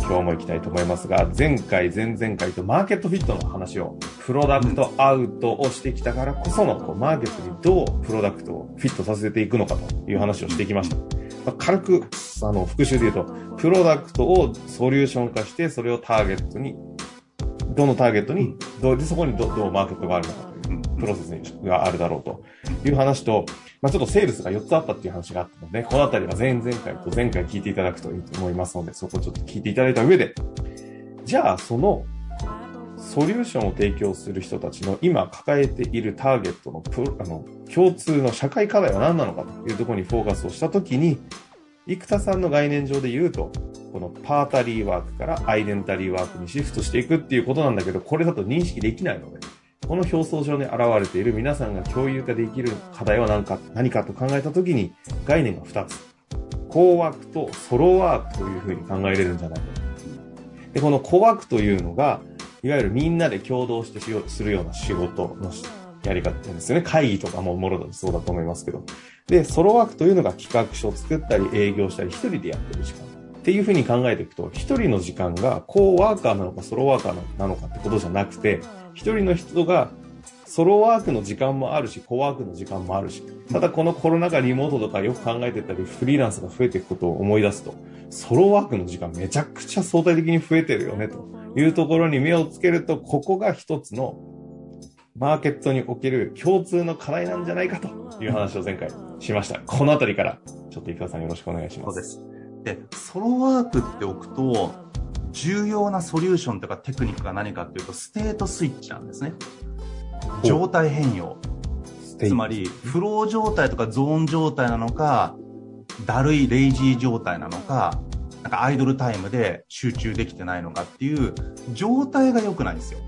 今日も行きたいと思いますが、前回、前々回とマーケットフィットの話を、プロダクトアウトをしてきたからこその、こうマーケットにどうプロダクトをフィットさせていくのかという話をしてきました。まあ軽く、あの、復習で言うと、プロダクトをソリューション化して、それをターゲットに、どのターゲットに、どうで、そこにどどうマーケットがあるのかプロセスがあるだろうという話と、まあ、ちょっとセールスが4つあったっていう話があったので、このあたりは前々回と前回聞いていただくといいと思いますので、そこをちょっと聞いていただいた上で、じゃあそのソリューションを提供する人たちの今抱えているターゲットのプロあの共通の社会課題は何なのかというところにフォーカスをしたときに、生田さんの概念上で言うと、このパータリーワークからアイデンタリーワークにシフトしていくっていうことなんだけど、これだと認識できないので、この表層上に現れている皆さんが共有化できる課題は何か何かと考えたときに、概念が2つ。コーワークとソロワークというふうに考えれるんじゃないかと。で、このコワークというのが、いわゆるみんなで共同してしようするような仕事のやり方なんですよね。会議とかももろだとそうだと思いますけど。で、ソロワークというのが企画書を作ったり営業したり一人でやってる時間。っていうふうに考えていくと、一人の時間がコーワーカーなのかソロワーカーなのかってことじゃなくて、一人の人がソロワークの時間もあるし、コワークの時間もあるし、ただこのコロナ禍リモートとかよく考えてたり、フリーランスが増えていくことを思い出すと、ソロワークの時間めちゃくちゃ相対的に増えてるよね、というところに目をつけると、ここが一つのマーケットにおける共通の課題なんじゃないかという話を前回しました。このあたりから、ちょっと生田さんよろしくお願いします。そうです。で、ソロワークっておくと、重要なソリューションとかテクニックが何かっていうと、ステートスイッチなんですね。状態変容。つまり、フロー状態とかゾーン状態なのか、だるいレイジー状態なのか、なんかアイドルタイムで集中できてないのかっていう状態が良くないんですよ。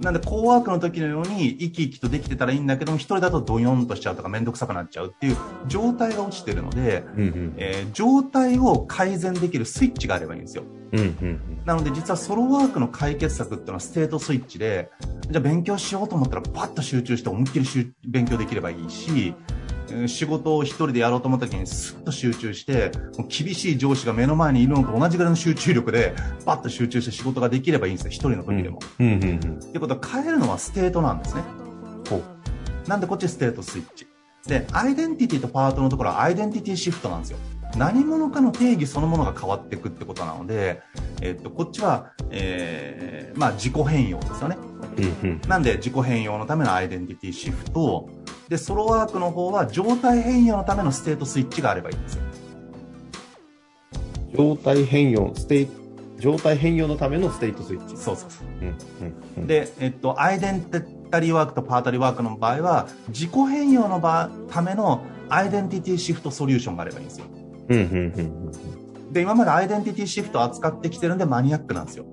なんで、コーワークの時のように生き生きとできてたらいいんだけども、一人だとドヨンとしちゃうとかめんどくさくなっちゃうっていう状態が落ちてるので、うんうんえー状態を改善できるスイッチがあればいいんですよ。うんうんなので実はソロワークの解決策っていうのはステートスイッチで、じゃあ勉強しようと思ったらパッと集中して思いっきり集勉強できればいいし、えー仕事を一人でやろうと思った時にスッと集中して、厳しい上司が目の前にいるのと同じぐらいの集中力で、パッと集中して仕事ができればいいんですよ、一人の時でも。うんうんうんってことは変えるのは state なんですね。ほうなんでこっち state switch。で、アイデンティティとパートのところは identity shift なんですよ。何者かの定義そのものが変わっていくってことなので、えっと、こっちは、えー、まあ自己変容ですよね。なんで自己変容のための identity shift。で、 solo work の方は状態変容のための state switch があればいいんですよ。状態変容、ステイ、状態変容のための state switch。そうそうそう。うんうんうん、で、えっと、 identity work と party work の場合は、自己変容の場ための identity shift solution があればいいんですよ。うんうんうんで、今まで identity shift を扱ってきてるんでマニアックなんですよ。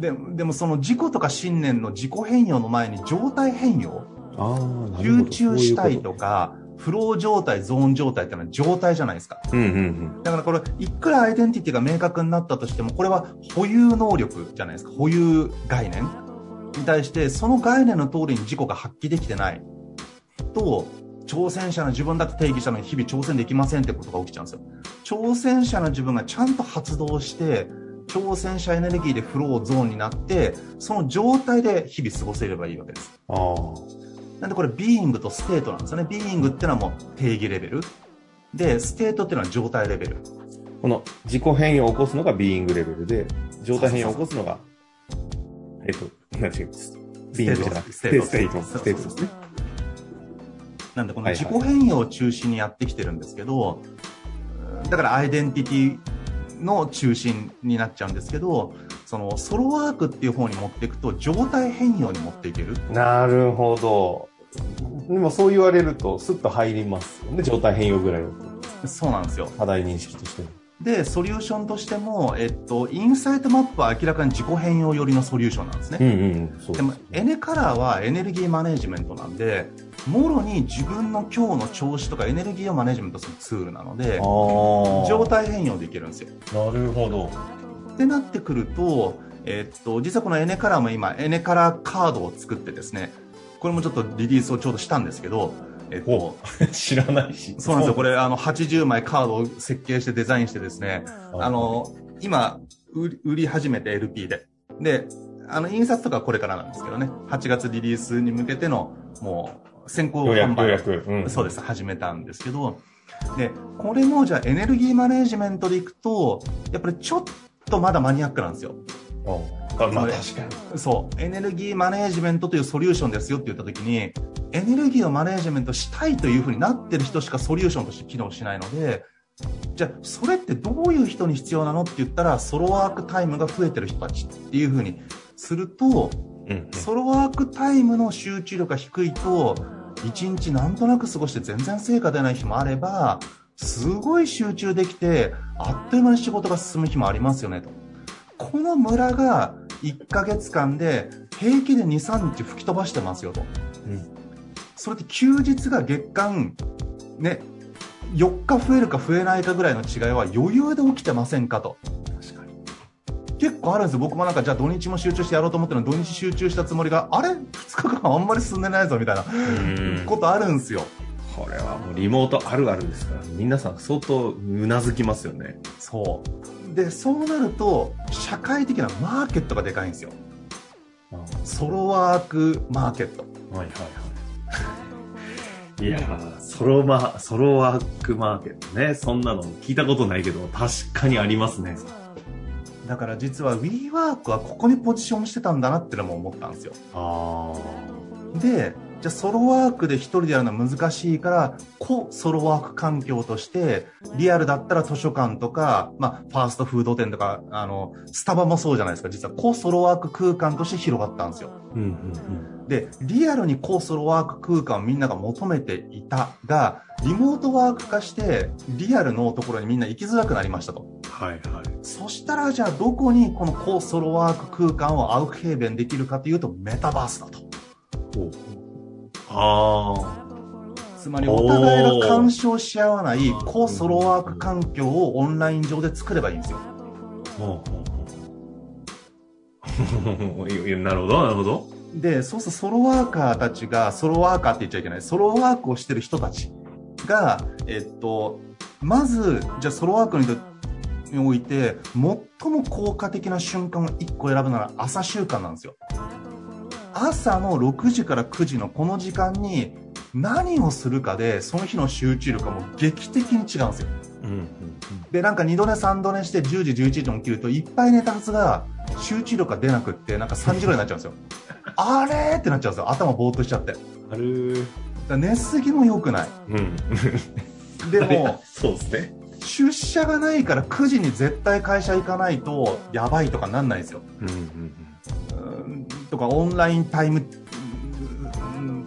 ででもその自己とか信念の自己変容の前に状態変容、集ど中したい。とか、フロー状態、ゾーン状態ってのは状態じゃないですか。うんうんだからこれ、いくらアイデンティティが明確になったとしても、これは保有能力じゃないですか。保有概念に対して、その概念の通りに自己が発揮できてないと、挑戦者の自分だって定義したのに日々挑戦できませんってことが起きちゃうんですよ。挑戦者の自分がちゃんと発動して、挑戦者エネルギーで flow zone になって、その状態で日々過ごせればいいわけです。うん。ああ。なんでこれ、 being と state なんですよね。 being っていうのはもう定義レベル。で、 state っていうのは状態レベル。この自己変容を起こすのが being level で、状態変容を起こすのが、えっと、何違います。 being じゃなくて、 state、state、state ですね。なんでこの自己変容を中心にやってきてるんですけど、だからアイデンティティの中心になっちゃうんですけど、そのソロワークっていう方に持っていくと状態変容に持っていける。なるほど。でもそう言われるとスッと入りますよね、状態変容ぐらいだと。そうなんですよ。課題認識としても。で、ソリューションとしても、えっと、インサイトマップは明らかに自己変容寄りのソリューションなんですね。うんうん、そうでも、エネカラーはエネルギーマネジメントなんで、もろに自分の今日の調子とかエネルギーをマネジメントするツールなので、状態変容できるんですよ。なるほど。ってなってくると、えっと、実はこのエネカラーも今、エネカラーカードを作ってですね、これもちょっとリリースをちょうどしたんですけど、えっと、知らないし。そうなんですよ。これ、あの、80枚カードを設計してデザインしてですね、あの、今、売り始めて LP で。で、あの、印刷とかこれからなんですけどね、8月リリースに向けての、もう、先行販売を、うん、そうです、始めたんですけど、で、これもじゃあエネルギーマネジメントでいくと、やっぱりちょっとまだマニアックなんですよ。あまあ確かに。そう。エネルギーマネジメントというソリューションですよって言ったときに、エネルギーをマネジメントしたいというふうになってる人しかソリューションとして機能しないので、じゃあ、それってどういう人に必要なのって言ったら、ソロワークタイムが増えてる人たちっていうふうにすると、うん、ソロワークタイムの集中力が低いと、一日なんとなく過ごして全然成果出ない日もあれば、すごい集中できて、あっという間に仕事が進む日もありますよねと。このムラが1ヶ月間で平気で2、3日吹き飛ばしてますよと。うん、それって休日が月間、ね、4日増えるか増えないかぐらいの違いは余裕で起きてませんかと。確かに。結構あるんですよ。僕もなんかじゃあ土日も集中してやろうと思ってるの土日集中したつもりが、あれ ?2 日間あんまり進んでないぞみたいなことあるんですよ。これはもうリモートあるあるですから、皆さん相当うなずきますよね。そう。で、そうなると、社会的なマーケットがでかいんですよ。ソロワークマーケット。はいはいはい。いやソロマ、ソロワークマーケットね。そんなの聞いたことないけど、確かにありますね。だから実は WeWork はここにポジションしてたんだなってのも思ったんですよ。で、じゃあソロワークで一人でやるのは難しいから、コソロワーク環境として、リアルだったら図書館とか、まあ、ファーストフード店とか、あの、スタバもそうじゃないですか。実はコソロワーク空間として広がったんですよ。うんうんうん、で、リアルにコソロワーク空間をみんなが求めていたが、リモートワーク化して、リアルのところにみんな行きづらくなりましたと。はいはい。そしたらじゃあどこにこのコソロワーク空間をアウフヘーベンできるかというとメタバースだと。ああ。つまりお互いが干渉し合わないコソロワーク環境をオンライン上で作ればいいんですよ。なるほど、なるほど。で、そうするとソロワーカーたちが、ソロワーカーって言っちゃいけない、ソロワークをしてる人たちが、えっと、まず、じゃあソロワークにおいて、最も効果的な瞬間を1個選ぶなら朝習慣なんですよ。朝の6時から9時のこの時間に何をするかでその日の集中力がもう劇的に違うんですよ。うんうんうん、でなんか2度寝3度寝して10時11時に起きるといっぱい寝たはずが集中力が出なくってなんか3時ぐらいになっちゃうんですよ。あれってなっちゃうんですよ頭ぼーっとしちゃって。ある寝すぎも良くない。うん、でもそうですね出社がないから9時に絶対会社行かないとやばいとかなんないんですよ。うんうんとかオンラインタイム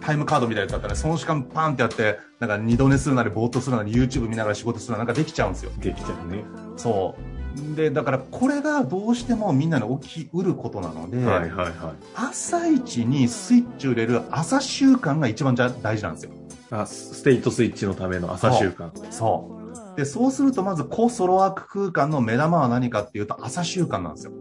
タイムカードみたいなやつだったら、その時間パンってやって、なんか二度寝するなり、ぼーっとするなり、YouTube 見ながら仕事するなり、なんかできちゃうんですよ。できちゃうね。そう。で、だからこれがどうしてもみんなに起きうることなので、はいはいはい、朝一にスイッチを入れる朝習慣が一番じゃ大事なんですよ。あ、ステートスイッチのための朝習慣。そう。で、そうするとまずコソロワーク空間の目玉は何かっていうと朝習慣なんですよ。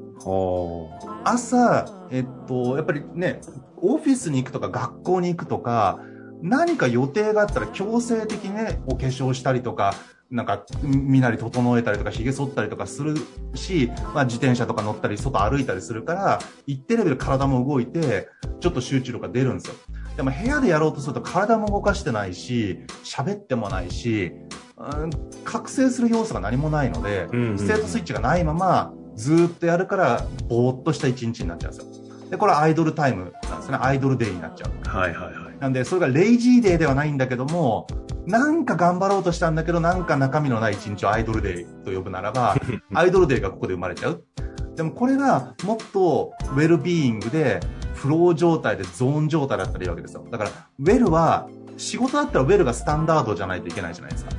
朝、えっと、やっぱりね、オフィスに行くとか学校に行くとか、何か予定があったら強制的にね、お化粧したりとか、なんか、身なり整えたりとか、髭剃ったりとかするし、まあ自転車とか乗ったり、外歩いたりするから、一定レベル体も動いて、ちょっと集中力が出るんですよ。でも部屋でやろうとすると体も動かしてないし、喋ってもないし、うん、覚醒する要素が何もないので、ステートスイッチがないまま、ずっとやるから、ぼーっとした一日になっちゃうんですよ。で、これはアイドルタイムなんですね。アイドルデーになっちゃう。はいはいはい。なんで、それがレイジーデーではないんだけども、なんか頑張ろうとしたんだけど、なんか中身のない一日をアイドルデーと呼ぶならば、アイドルデーがここで生まれちゃう。でもこれがもっとウェルビーイングで、フロー状態でゾーン状態だったらいいわけですよ。だから、ウェルは、仕事だったらウェルがスタンダードじゃないといけないじゃないですか。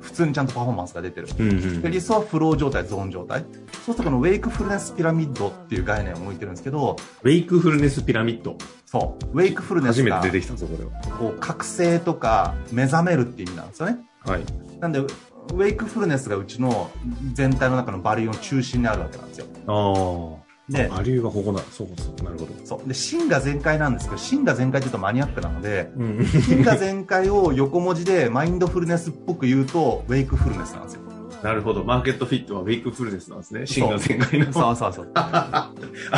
普通にちゃんとパフォーマンスが出てる。うんうんで理想はフロー状態、ゾーン状態。そうするとこのウェイクフルネスピラミッドっていう概念を置いてるんですけど、ウェイクフルネスピラミッド。そう、ウェイクフルネスが初めて出てきたぞ、これは。こう覚醒とか目覚めるっていう意味なんですよね。はい。なんで、ウェイクフルネスがうちの全体の中のバリューの中心にあるわけなんですよ。ああ。で、バリューがここな、そうそう、なるほど。そう。で、芯が全開なんですけど、芯が全開って言うとマニアックなので、うん。芯が全開を横文字でマインドフルネスっぽく言うと、ウェイクフルネスなんですよ。なるほど。マーケットフィットはウェイクフルネスなんですね。芯が全開の。そうそうそう。あ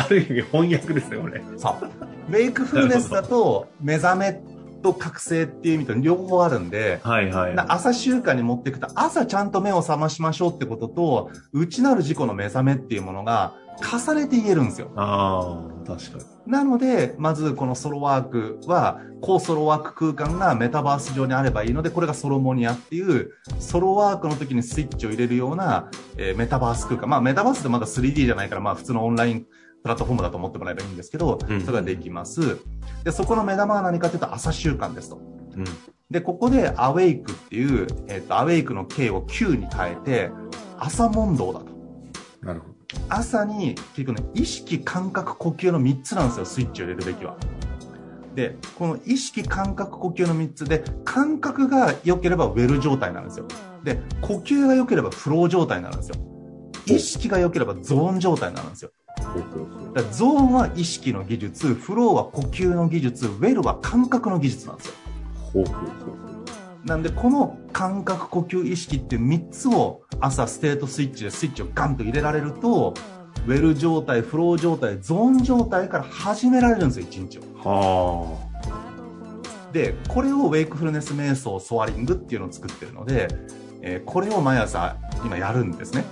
る意味翻訳ですね、これ。そう。ウェイクフルネスだと、目覚めと覚醒っていう意味と両方あるんで、はいはい。な朝習慣に持っていくと、朝ちゃんと目を覚ましましょうってことと、内なる自己の目覚めっていうものが重ねて言えるんですよ。ああ、確かに。なので、まずこのソロワークは、高ソロワーク空間がメタバース上にあればいいので、これがソロモニアっていう、ソロワークの時にスイッチを入れるような、えーメタバース空間。まあメタバースってまだ 3D じゃないから、まあ普通のオンラインプラットフォームだと思ってもらえばいいんですけど、うんそれができます。で、そこの目玉は何かというと朝習慣ですと。うん。で、ここでアウェイクっていう、えっ、と、アウェイクの K を Q に変えて、朝問答だと。なるほど。朝に結局ね意識感覚呼吸の3つなんですよスイッチを入れるべきは。でこの意識感覚呼吸の3つで感覚が良ければウェル状態なんですよ。で呼吸が良ければフロー状態になるんですよ。意識が良ければゾーン状態になるんですよ。だからゾーンは意識の技術フローは呼吸の技術ウェルは感覚の技術なんですよ。なんでこの感覚呼吸意識っていう3つを朝ステートスイッチでスイッチをガンと入れられるとウェル状態フロー状態ゾーン状態から始められるんですよ1日を。はでこれをウェイクフルネス瞑想ソアリングっていうのを作ってるので、えーこれを毎朝今やるんですね。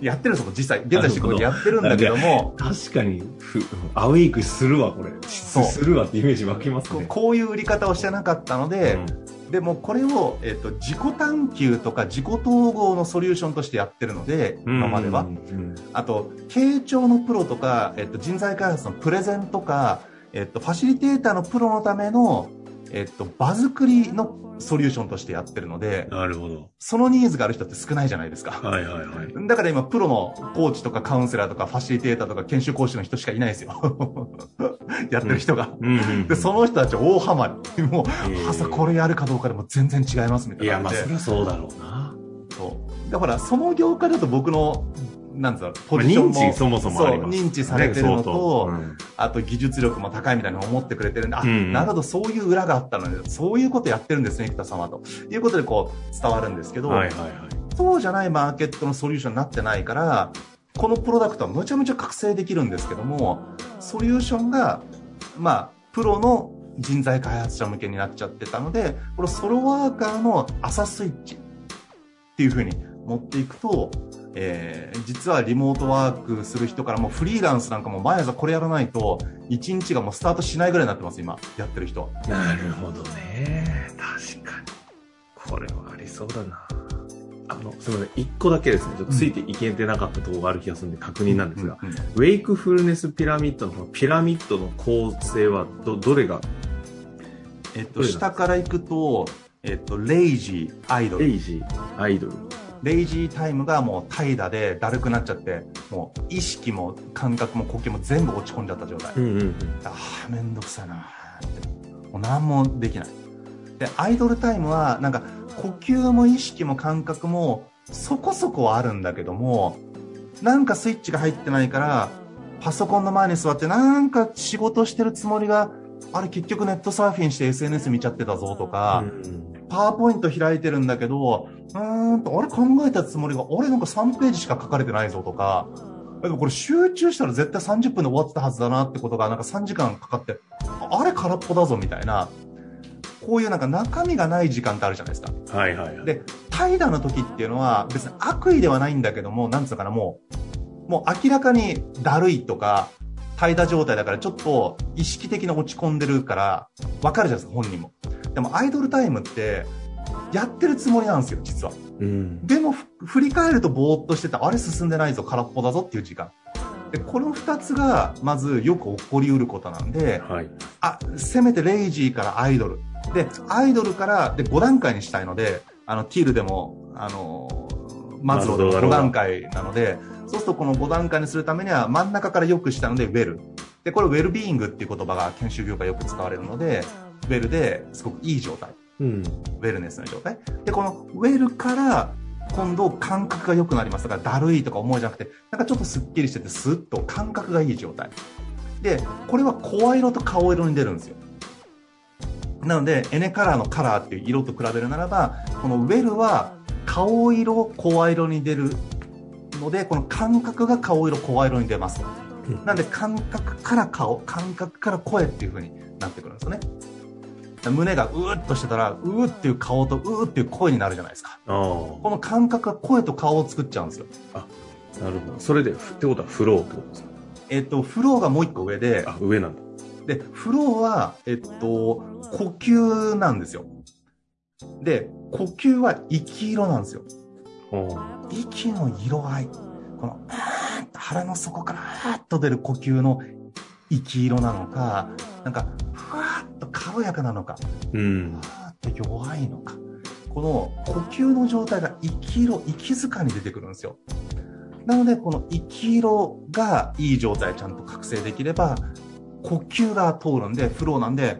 やってるんですよ実際。現在進行でやってるんだけども。あ。確かに、ふアウェイクするわ、これ。するわってイメージ湧きますね。こうこういう売り方をしてなかったので、うんでもこれを、えっと自己探求とか自己統合のソリューションとしてやってるので今までは、うん。あと、傾聴のプロとか、えっと、人材開発のプレゼンとか、えっと、ファシリテーターのプロのための、えっと、場作りのソリューションとしてやってるので、なるほど。そのニーズがある人って少ないじゃないですか。はいはいはい。だから今、プロのコーチとかカウンセラーとかファシリテーターとか研修講師の人しかいないですよ。やってる人が。うんうんで、その人たち大ハマり。もう、朝これやるかどうかでも全然違いますみたいや、まあ、いな感じで。そりゃそうだろうな。そう。だから、その業界だと僕の、なんつうの、ポジションも。まあ認知そもそもあります認知されてるのと、当うんあと技術力も高いみたいに思ってくれてるんで、あ、うんなるほど、そういう裏があったので、そういうことやってるんですね、生田様と。いうことでこう、伝わるんですけど、はいはいはい。そうじゃないマーケットのソリューションになってないから、このプロダクトはむちゃむちゃ覚醒できるんですけども、ソリューションが、まあ、プロの人材開発者向けになっちゃってたので、このソロワーカーの朝スイッチっていう風に持っていくと、えー実はリモートワークする人からもフリーランスなんかも毎朝これやらないと、1日がもうスタートしないぐらいになってます、今、やってる人は。なるほどね。確かに。これはありそうだな。あの、すみません。一個だけですね。ちょっとついていけてなかったところがある気がするんで確認なんですが、うんうんウェイクフルネスピラミッドのこのピラミッドの構成はど、どれが、えっと、下から行くと、えっと、レイジー、アイドルレ。イジー、アイドル。レイジータイムがもう怠惰でだるくなっちゃって、もう意識も感覚も呼吸も全部落ち込んじゃった状態。うんうんうん。ああ、めんどくさいなーって。もう何もできない。で、アイドルタイムは、なんか、呼吸も意識も感覚も、そこそこはあるんだけども、なんかスイッチが入ってないから、パソコンの前に座って、なんか仕事してるつもりが、あれ結局ネットサーフィンして SNS 見ちゃってたぞとか、うんパワーポイント開いてるんだけど、うーんと、あれ考えたつもりが、あれなんか3ページしか書かれてないぞとか、でもこれ集中したら絶対30分で終わってたはずだなってことが、なんか3時間かかって、ああれ空っぽだぞみたいな、こういうなんか中身がない時間ってあるじゃないですか。はいはいはい。で、怠惰の時っていうのは別に悪意ではないんだけども、なんつうのかな、もう、もう明らかにだるいとか、怠惰状態だからちょっと意識的に落ち込んでるから分かるじゃないですか本人もでもアイドルタイムってやってるつもりなんですよ実は。うん。でもふ振り返るとぼーっとしてたあれ進んでないぞ空っぽだぞっていう時間。でこの2つがまずよく起こりうることなんではい。あせめてレイジーからアイドル。でアイドルからで5段階にしたいのであのティールでもあのマズローでも5マズローだろう。が段階なのでそうするとこの5段階にするためには真ん中からよくしたのでウェル。でこれウェルビーイングっていう言葉が研修業界よく使われるのでウェルですごくいい状態うん。ウェルネスの状態。でこのウェルから今度感覚が良くなりますだからだるいとか思うじゃなくてなんかちょっとすっきりしててスッと感覚がいい状態。でこれは声色と顔色に出るんですよ。なのでエネカラーのカラーっていう色と比べるならばこのウェルは顔色声色に出るのでこの感覚が顔色声色に出ますうん。なんで感覚から顔感覚から声っていう風になってくるんですよね胸がうーっとしてたらうーっていう顔とうーっていう声になるじゃないですか。ああ。この感覚が声と顔を作っちゃうんですよ。なるほど。それで、ふってことはフローってことですか？えっとフローがもう一個上であ、上なんだ。でフローはえっと呼吸なんですよ。で呼吸は息色なんですよ。お息の色合い。このあーっと腹の底からあーっと出る呼吸の息色なのかなんかふわーっと軽やかなのかうん。あーって弱いのか。この呼吸の状態が息色息塚に出てくるんですよ。なのでこの息色がいい状態ちゃんと覚醒できれば呼吸が通るんでフローなんで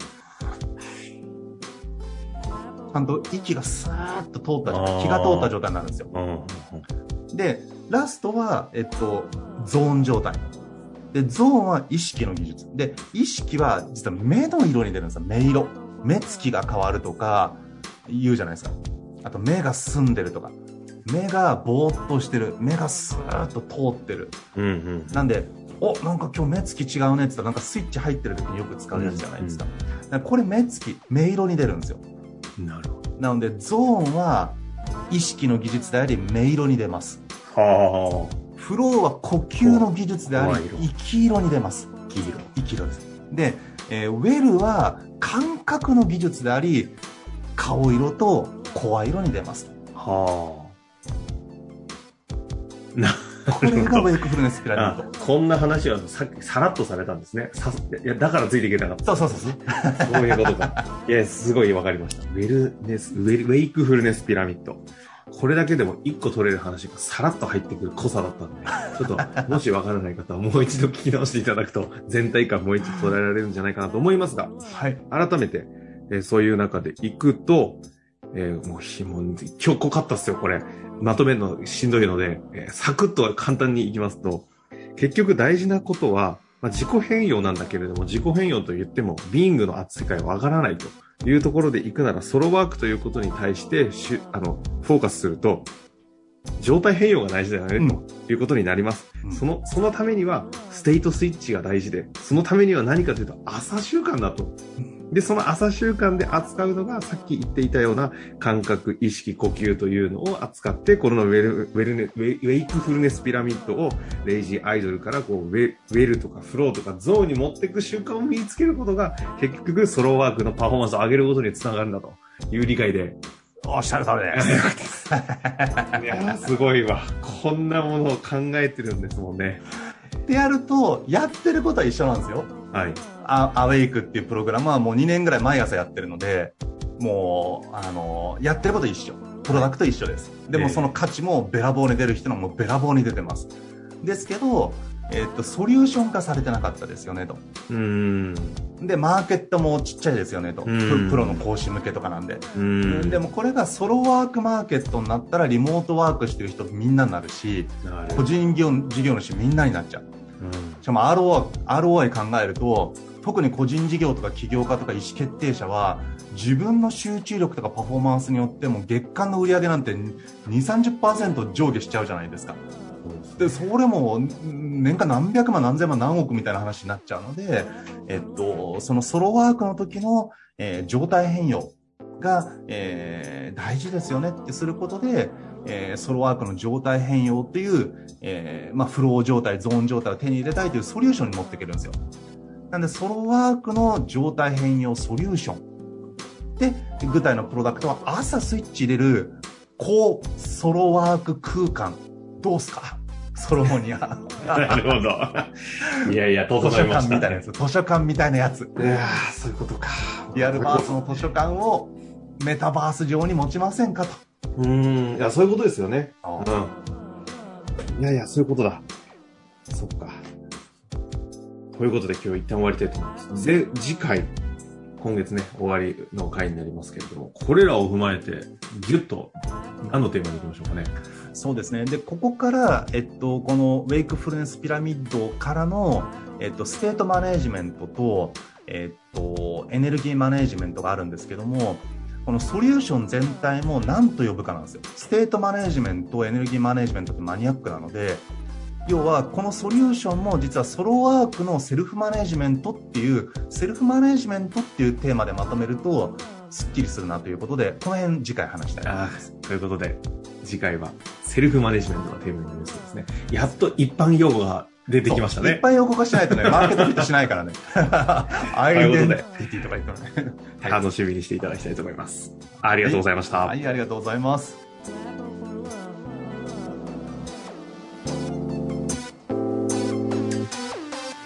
ちゃんと息がスーッと通った気が通った状態になるんですよ。うん。でラストは、えっと、ゾーン状態でゾーンは意識の技術。で意識は実は目の色に出るんですよ。目色。目つきが変わるとか言うじゃないですか。あと目が澄んでるとか。目がぼーっとしてる。目がスーッと通ってる。うんうん。なんでおなんか今日目つき違うねって言ったらなんかスイッチ入ってる時によく使うやつじゃないですか,、だからこれ目つき目色に出るんですよ。なるほなのでゾーンは意識の技術であり目色に出ます。ど。はフローは呼吸の技術であり声色息色に出ます息色息色ですで、えーウェルは感覚の技術であり顔色と声色に出ますあ。はあ。なこれがウェイクフルネスピラあミッドこんな話はさっきさらっとされたんですね。さいや、だからついていけなかった。そうそうそうそうそういうことか。いや、すごいわかりました。ウェルネス、ウェルウェイクフルネスピラミッド。これだけでも一個取れる話がさらっと入ってくる濃さだったんで、ちょっと、もしわからない方はもう一度聞き直していただくと、全体感もう一度捉えられるんじゃないかなと思いますが、はい改めて、えーそういう中で行くと、えーもうひも、今日濃かったっすよ、これ。まとめるのしんどいので、えーサクッと簡単に行きますと、結局大事なことは、まあ、自己変容なんだけれども、自己変容と言っても、ビーングの扱いはわからないというところで行くなら、ソロワークということに対してしゅ、あの、フォーカスすると、状態変容が大事だよね、うんということになります。うんその、そのためには、ステートスイッチが大事で、そのためには何かというと、朝習慣だと。で、その朝習慣で扱うのが、さっき言っていたような感覚、意識、呼吸というのを扱って、このウェル、ウェルネ、ウェウェイクフルネスピラミッドを、レイジーアイドルから、こう、ウェウェルとかフローとかゾーンに持っていく習慣を身につけることが、結局、ソロワークのパフォーマンスを上げることにつながるんだという理解で、おっしゃる通りです いやー、すごいわ。こんなものを考えてるんですもんね。でやるとやってることは一緒なんですよはい。アアウェイクっていうプログラムはもう2年ぐらい毎朝やってるのでもうあのやってること一緒。プロダクト一緒です。でもええその価値もべらぼうに出る人のもべらぼうに出てます。ですけど、えっとソリューション化されてなかったですよねと。うーん。でマーケットもちっちゃいですよねと。プロの講師向けとかなんで。うーん。でもこれがソロワークマーケットになったらリモートワークしてる人みんなになるし個人業事業主みんなになっちゃう。うん。しかも ROI, ROI 考えると特に個人事業とか起業家とか意思決定者は自分の集中力とかパフォーマンスによっても月間の売り上げなんて2 3 0上下しちゃうじゃないですかでそれも年間何百万何千万何億みたいな話になっちゃうので、えっと、そのソロワークの時の、えー状態変容が、えー、大事ですよねってすることで、えー、ソロワークの状態変容っていう、えー、まあ、フロー状態、ゾーン状態を手に入れたいというソリューションに持っていけるんですよ。なんで、ソロワークの状態変容ソリューション。で、具体のプロダクトは朝スイッチ入れる高ソロワーク空間。どうすか？ソロモニア。なるほど。いやいや、図書館みたいなやつ。図書館みたいなやつ。いやそういうことか。リアルバースの図書館をメタバース上に持ちませんかと。うん。いや、そういうことですよね。うん。いやいや、そういうことだ。そっか。ということで今日一旦終わりたいと思います。で、次回、今月ね、終わりの回になりますけれども、これらを踏まえて、ぎゅっと何のテーマでいきましょうかね。そうですね。で、ここから、えっと、この wakefulness pyramid からの、えっと、 state management と、えっと、 energy management があるんですけども、このソリューション全体も何と呼ぶかなんですよ。 state management、energy management ってマニアックなので、要はこのソリューションも実は solo work の self management っていう self management っていうテーマでまとめるとすっきりするなということでこの辺次回話したいと思いますということで次回はセルフマネジメントがテーマになりそうですねやっと一般用語が出てきましたね。一般用語化しないとね、マーケットフィットしないからね。アイデンティティとか言ってもね。楽しみにしていただきたいと思います。ありがとうございました。はい、ありがとうございます。